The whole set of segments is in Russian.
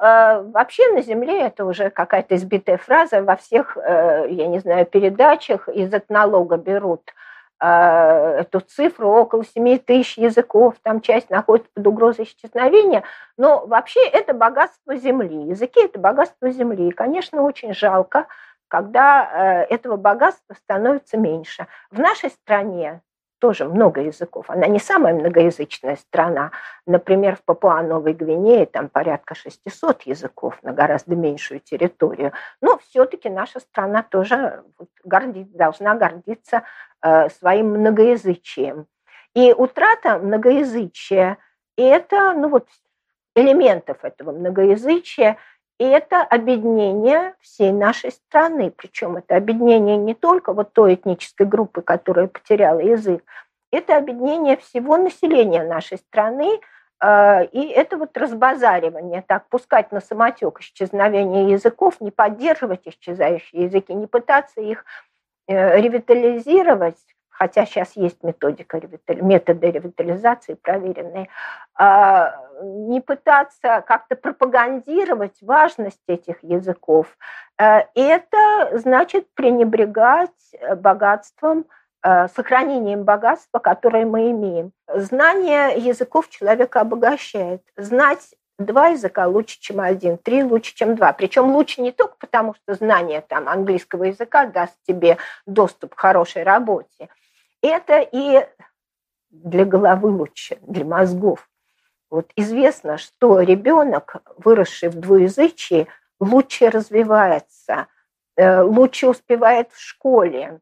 э, вообще на Земле это уже какая-то избитая фраза. Во всех, э, я не знаю, передачах из этнолога берут э, эту цифру около 7 тысяч языков, там часть находится под угрозой исчезновения. Но вообще это богатство Земли. Языки – это богатство Земли. И, конечно, очень жалко, когда этого богатства становится меньше. В нашей стране тоже много языков. Она не самая многоязычная страна. Например, в Папуа-Новой Гвинее там порядка 600 языков на гораздо меньшую территорию. Но все-таки наша страна тоже гордит, должна гордиться э, своим многоязычием. И утрата многоязычия – это ну вот, элементов этого многоязычия – и это объединение всей нашей страны. Причем это объединение не только вот той этнической группы, которая потеряла язык, это объединение всего населения нашей страны, э, и это вот разбазаривание, так, пускать на самотек исчезновение языков, не поддерживать исчезающие языки, не пытаться их э, ревитализировать, хотя сейчас есть методика, методы ревитализации проверенные, а, не пытаться как-то пропагандировать важность этих языков, э, это значит пренебрегать богатством, э, сохранением богатства, которое мы имеем. Знание языков человека обогащает. Знать два языка лучше, чем один, три лучше, чем два. Причем лучше не только потому, что знание там, английского языка даст тебе доступ к хорошей работе, это и для головы лучше, для мозгов. Вот известно, что ребенок, выросший в двуязычии, лучше развивается, э, лучше успевает в школе,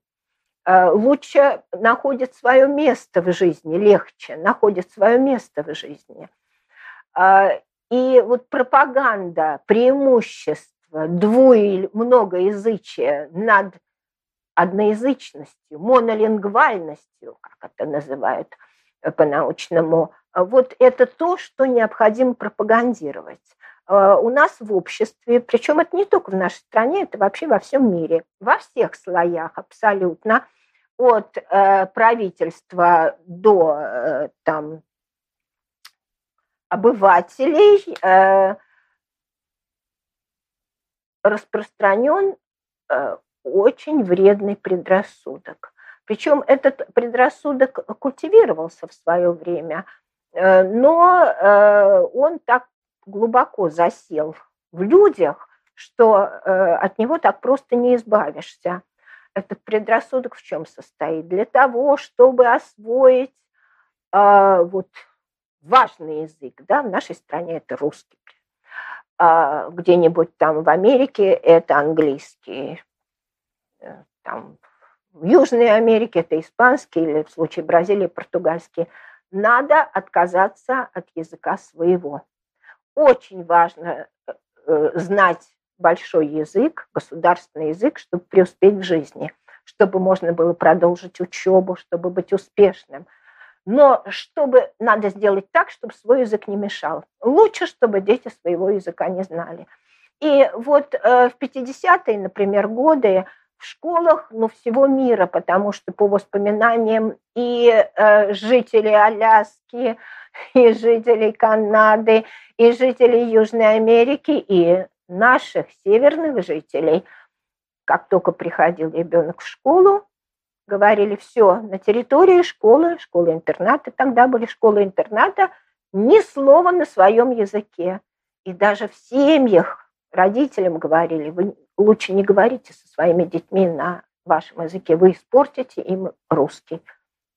э, лучше находит свое место в жизни, легче находит свое место в жизни. А, и вот пропаганда преимущества или многоязычия над одноязычностью, монолингвальностью, как это называют по-научному, вот это то, что необходимо пропагандировать. А, у нас в обществе, причем это не только в нашей стране, это вообще во всем мире, во всех слоях абсолютно, от э, правительства до э, там, обывателей э, распространен очень вредный предрассудок. Причем этот предрассудок культивировался в свое время, э, но э, он так глубоко засел в людях, что э, от него так просто не избавишься. Этот предрассудок в чем состоит? Для того, чтобы освоить вот важный язык, да, в нашей стране это русский, где-нибудь там в Америке это английский, там, в Южной Америке это испанский или в случае Бразилии португальский, надо отказаться от языка своего. Очень важно э, э, знать большой язык, государственный язык, чтобы преуспеть в жизни, чтобы можно было продолжить учебу, чтобы быть успешным. Но чтобы надо сделать так, чтобы свой язык не мешал. Лучше, чтобы дети своего языка не знали. И вот в 50-е, например, годы в школах ну, всего мира, потому что по воспоминаниям и э, жителей Аляски, и жителей Канады, и жителей Южной Америки, и наших северных жителей, как только приходил ребенок в школу, говорили, все, на территории школы, школы-интерната, тогда были школы-интерната, ни слова на своем языке. И даже в семьях родителям говорили, вы лучше не говорите со своими детьми на вашем языке, вы испортите им русский.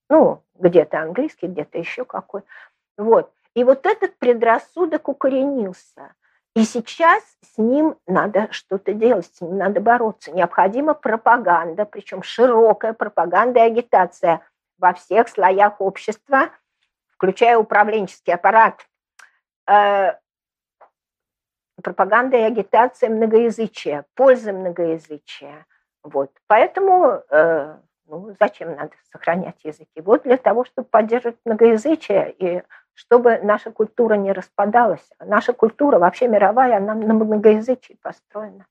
Ну, где-то английский, где-то еще какой. Вот. И вот этот предрассудок укоренился. И сейчас с ним надо что-то делать, с ним надо бороться. Необходима пропаганда, причем широкая пропаганда и агитация во всех слоях общества, включая управленческий аппарат. Пропаганда и агитация многоязычия, польза многоязычия. Вот. Поэтому э, ну, зачем надо сохранять языки? Вот для того, чтобы поддерживать многоязычие и чтобы наша культура не распадалась. Наша культура вообще мировая, она на многоязычии построена.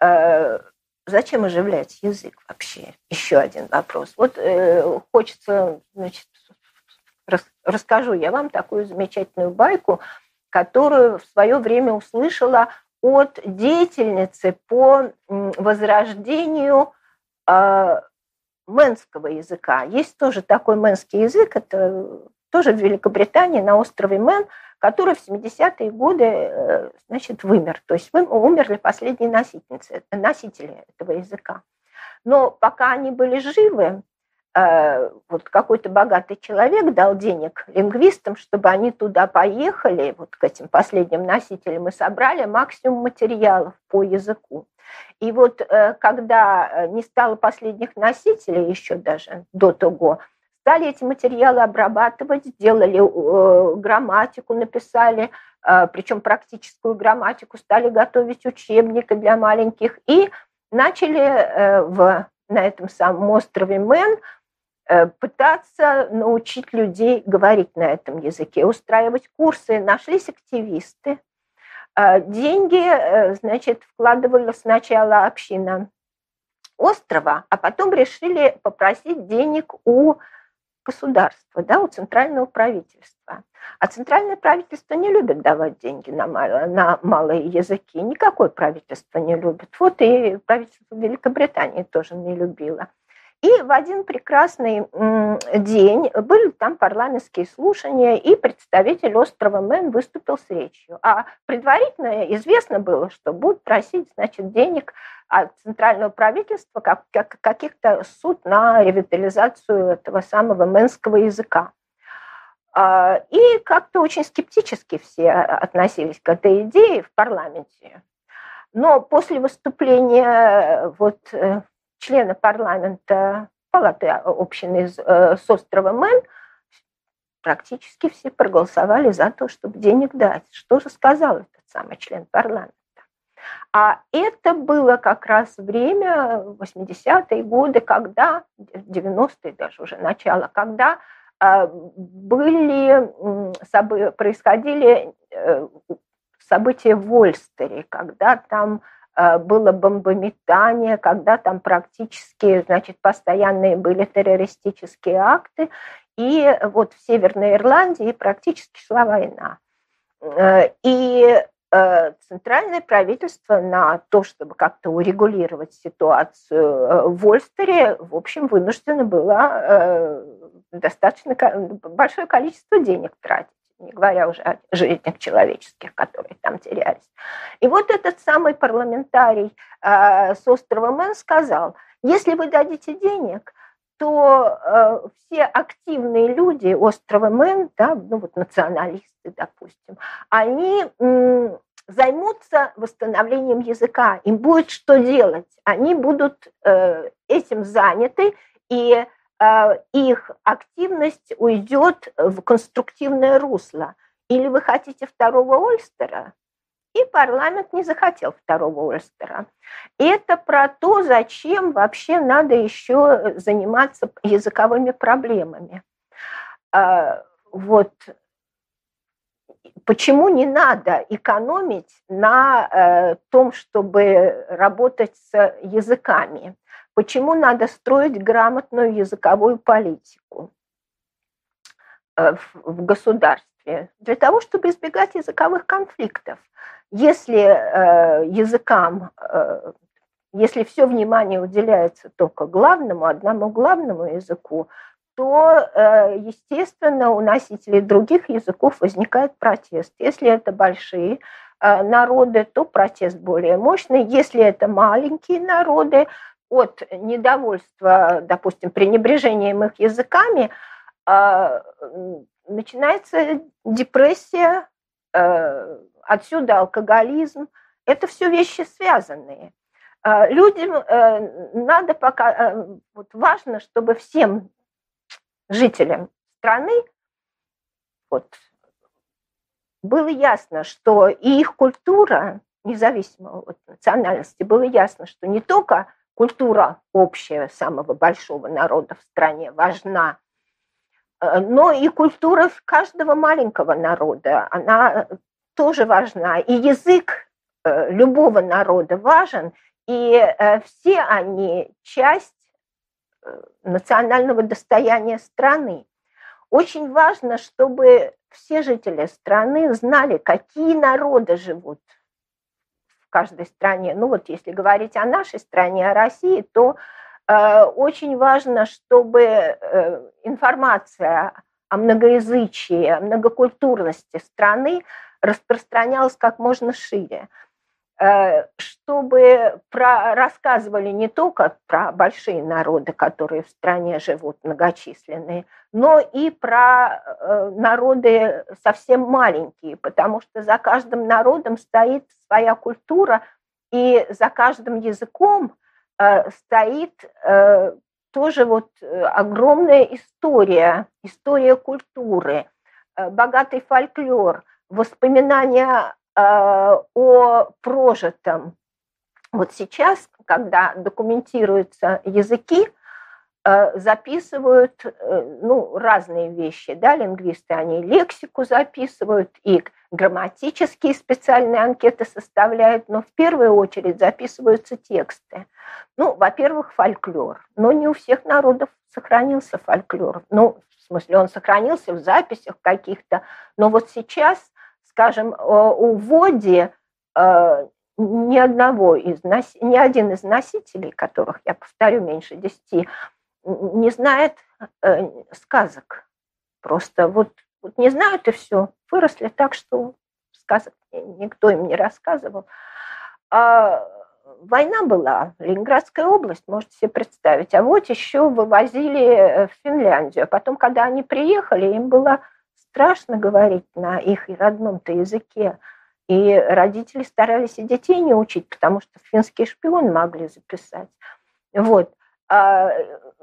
Э, зачем оживлять язык вообще? Еще один вопрос. Вот э, хочется, значит, рас, расскажу я вам такую замечательную байку которую в свое время услышала от деятельницы по возрождению э, мэнского языка. Есть тоже такой мэнский язык, это тоже в Великобритании на острове Мэн, который в 70-е годы э, значит, вымер. То есть умерли последние носительницы, носители этого языка. Но пока они были живы, вот какой-то богатый человек дал денег лингвистам, чтобы они туда поехали, вот к этим последним носителям, и собрали максимум материалов по языку. И вот э, когда не стало последних носителей, еще даже до того, стали эти материалы обрабатывать, сделали э, грамматику, написали, э, причем практическую грамматику, стали готовить учебники для маленьких и начали э, в, на этом самом острове Мэн пытаться научить людей говорить на этом языке, устраивать курсы. Нашлись активисты. Деньги, значит, вкладывала сначала община острова, а потом решили попросить денег у государства, да, у центрального правительства. А центральное правительство не любит давать деньги на, мало, на малые языки. Никакое правительство не любит. Вот и правительство Великобритании тоже не любило. И в один прекрасный день были там парламентские слушания, и представитель острова Мэн выступил с речью. А предварительно известно было, что будут просить значит, денег от центрального правительства как, как, каких-то суд на ревитализацию этого самого мэнского языка. А, и как-то очень скептически все относились к этой идее в парламенте. Но после выступления вот э, члена парламента палаты общины э, с острова Мэн, практически все проголосовали за то, чтобы денег дать. Что же сказал этот самый член парламента? А это было как раз время, 80-е годы, когда, 90-е даже уже начало, когда э, были, происходили э, события в Вольстере, когда там было бомбометание, когда там практически, значит, постоянные были террористические акты, и вот в Северной Ирландии практически шла война. Э, и э, центральное правительство на то, чтобы как-то урегулировать ситуацию в Ольстере, в общем, вынуждено было достаточно большое количество денег тратить не говоря уже о жизнях человеческих, которые там терялись. И вот этот самый парламентарий э, с острова Мэн сказал, если вы дадите денег, то э, все активные люди острова Мэн, да, ну вот националисты, допустим, они займутся восстановлением языка, им будет что делать, они будут э, этим заняты, и их активность уйдет в конструктивное русло. Или вы хотите второго Ольстера, и парламент не захотел второго Ольстера. Это про то, зачем вообще надо еще заниматься языковыми проблемами. Э, вот почему не надо экономить на э, том, чтобы работать с языками. Почему надо строить грамотную языковую политику э, в государстве? Для того, чтобы избегать языковых конфликтов. Если э, языкам, э, если все внимание уделяется только главному, одному главному языку, то, естественно, у носителей других языков возникает протест. Если это большие народы, то протест более мощный. Если это маленькие народы, от недовольства, допустим, пренебрежением их языками, а, начинается депрессия, э, отсюда алкоголизм. Это все вещи связанные. А, людям э, надо пока, э, вот важно, чтобы всем жителям страны вот, было ясно, что и их культура, независимо от национальности, было ясно, что не только культура общая самого большого народа в стране важна, э, но и культура каждого маленького народа, она тоже важна. И язык э, любого народа важен, и э, все они часть национального достояния страны. очень важно, чтобы все жители страны знали, какие народы живут каждой стране. Ну вот если говорить о нашей стране, о России, то э, очень важно, чтобы э, информация о многоязычии, о многокультурности страны распространялась как можно шире. Э, чтобы про, рассказывали не только про большие народы, которые в стране живут, многочисленные, но и про э, народы совсем маленькие, потому что за каждым народом стоит своя культура, и за каждым языком э, стоит тоже вот огромная история, история культуры, богатый фольклор, воспоминания Э, о прожитом. Вот сейчас, когда документируются языки, э, записывают э, ну, разные вещи. Да? Лингвисты, они лексику записывают, и грамматические специальные анкеты составляют, но в первую очередь записываются тексты. Ну, во-первых, фольклор. Но не у всех народов сохранился фольклор. Ну, в смысле, он сохранился в записях каких-то, но вот сейчас скажем, у Води э, ни одного из, ни один из носителей, которых, я повторю, меньше десяти, не знает э, сказок. Просто вот, вот не знают и все. Выросли так, что сказок никто им не рассказывал. А война была, Ленинградская область, можете себе представить. А вот еще вывозили в Финляндию. А потом, когда они приехали, им было страшно говорить на их родном-то языке. И родители старались и детей не учить, потому что финский шпион могли записать. Вот. А,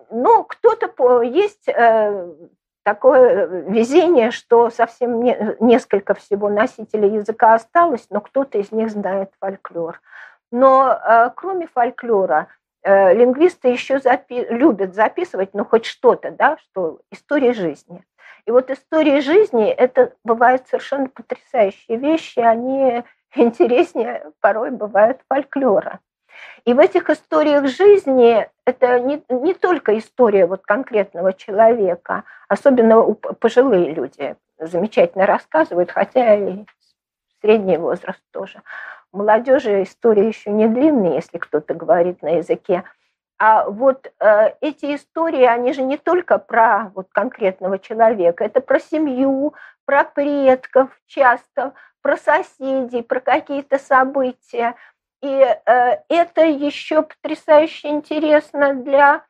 но кто-то есть э, такое везение, что совсем не, несколько всего носителей языка осталось, но кто-то из них знает фольклор. Но э, кроме фольклора, э, лингвисты еще запи- любят записывать, ну, хоть что-то, да, что история жизни. И вот истории жизни – это бывают совершенно потрясающие вещи, они интереснее порой бывают фольклора. И в этих историях жизни это не, не только история вот конкретного человека, особенно пожилые люди замечательно рассказывают, хотя и средний возраст тоже. У молодежи история еще не длинная, если кто-то говорит на языке а вот э, эти истории, они же не только про вот конкретного человека, это про семью, про предков часто, про соседей, про какие-то события. И э, это еще потрясающе интересно для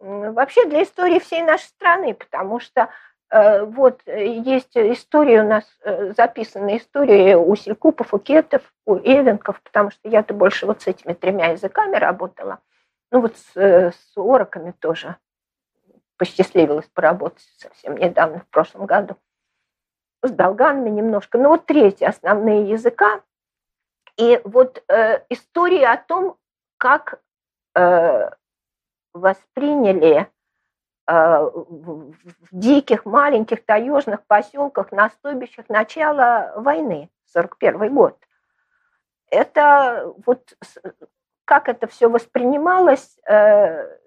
вообще для истории всей нашей страны, потому что э, вот есть история у нас э, записана история у Селькупов, у Кетов, у Эвенков, потому что я-то больше вот с этими тремя языками работала – ну вот с, э, с ороками тоже посчастливилось поработать совсем недавно, в прошлом году. С долганами немножко. Ну вот третьи основные языка. И вот э, история о том, как э, восприняли э, в, диких, маленьких таежных поселках на стойбищах начала войны, 41 год. Это вот как это все воспринималось э,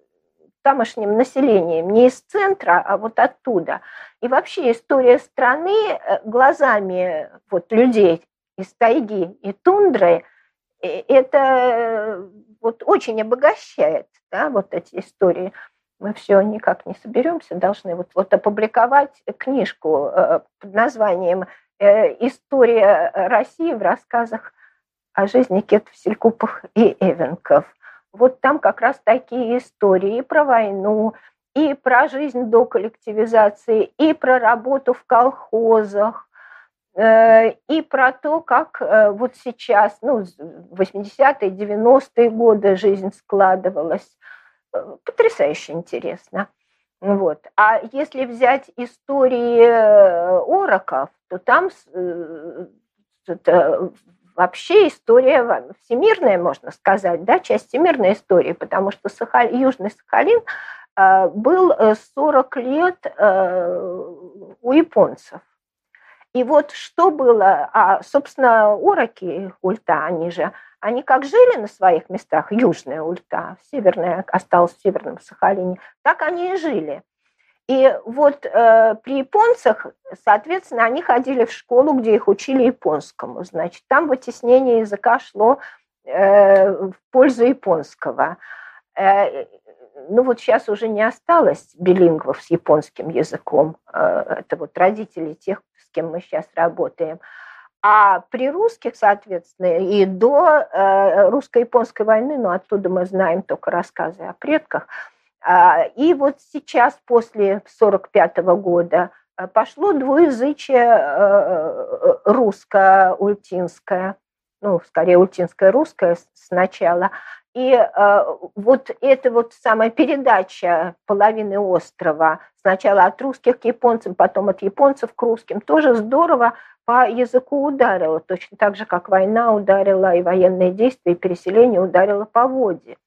тамошним населением, не из центра, а вот оттуда. И вообще история страны э, глазами вот людей из тайги и тундры, э, это вот очень обогащает, да, вот эти истории. Мы все никак не соберемся, должны вот, вот опубликовать книжку под названием «История России в рассказах о жизни кетов, селькупов и эвенков. Вот там как раз такие истории и про войну, и про жизнь до коллективизации, и про работу в колхозах, э, и про то, как э, вот сейчас, ну, 80-е, 90-е годы жизнь складывалась. Э, потрясающе интересно. Вот. А если взять истории ороков, то там вообще история всемирная, можно сказать, да, часть всемирной истории, потому что Сахаль, Южный Сахалин э, был 40 э, лет э, у японцев. И вот что было, а, собственно, уроки ульта, они же, они как жили на своих местах, южная ульта, северная осталась в Северном Сахалине, так они и жили. И вот э, при японцах, соответственно, они ходили в школу, где их учили японскому. Значит, там вытеснение языка шло э, в пользу японского. Э, ну вот сейчас уже не осталось билингвов с японским языком. Э, это вот родители тех, с кем мы сейчас работаем. А при русских, соответственно, и до э, русско-японской войны, ну оттуда мы знаем только рассказы о предках, и вот сейчас, после 1945 года, э, пошло двуязычие русско-ультинское, ну, скорее ультинское-русское сначала, и э, вот эта вот самая передача половины острова, сначала от русских к японцам, потом от японцев к русским, тоже здорово по языку ударила, точно так же, как война ударила и военные действия, и переселение ударило по воде.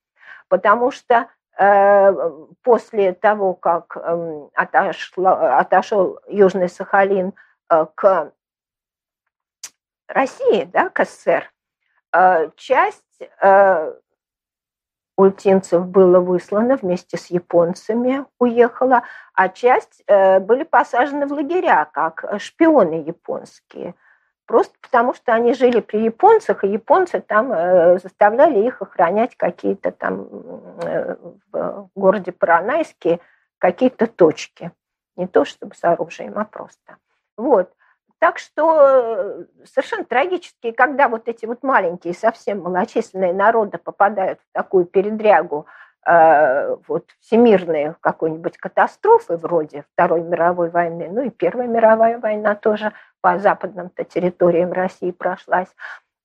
Потому что э, после того, как э, отошло, отошел Южный Сахалин э, к России, да, к СССР, э, часть э, ультинцев было выслано вместе с японцами, уехала, а часть э, были посажены в лагеря, как шпионы японские. Просто потому, что они жили при японцах, и японцы там э, заставляли их охранять какие-то там э, в городе Паранайске какие-то точки. Не то чтобы с оружием, а просто. Вот. Так что э, совершенно трагически, когда вот эти вот маленькие, совсем малочисленные народы попадают в такую передрягу, э, вот всемирные какой-нибудь катастрофы вроде Второй мировой войны, ну и Первая мировая война тоже по западным-то территориям России прошлась,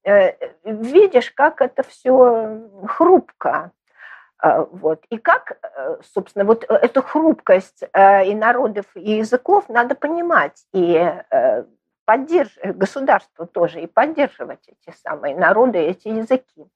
э, видишь, как это все хрупко. Вот. И как, собственно, вот эту хрупкость и народов, и языков надо понимать. И поддерживать, государство тоже и поддерживать эти самые народы, эти языки.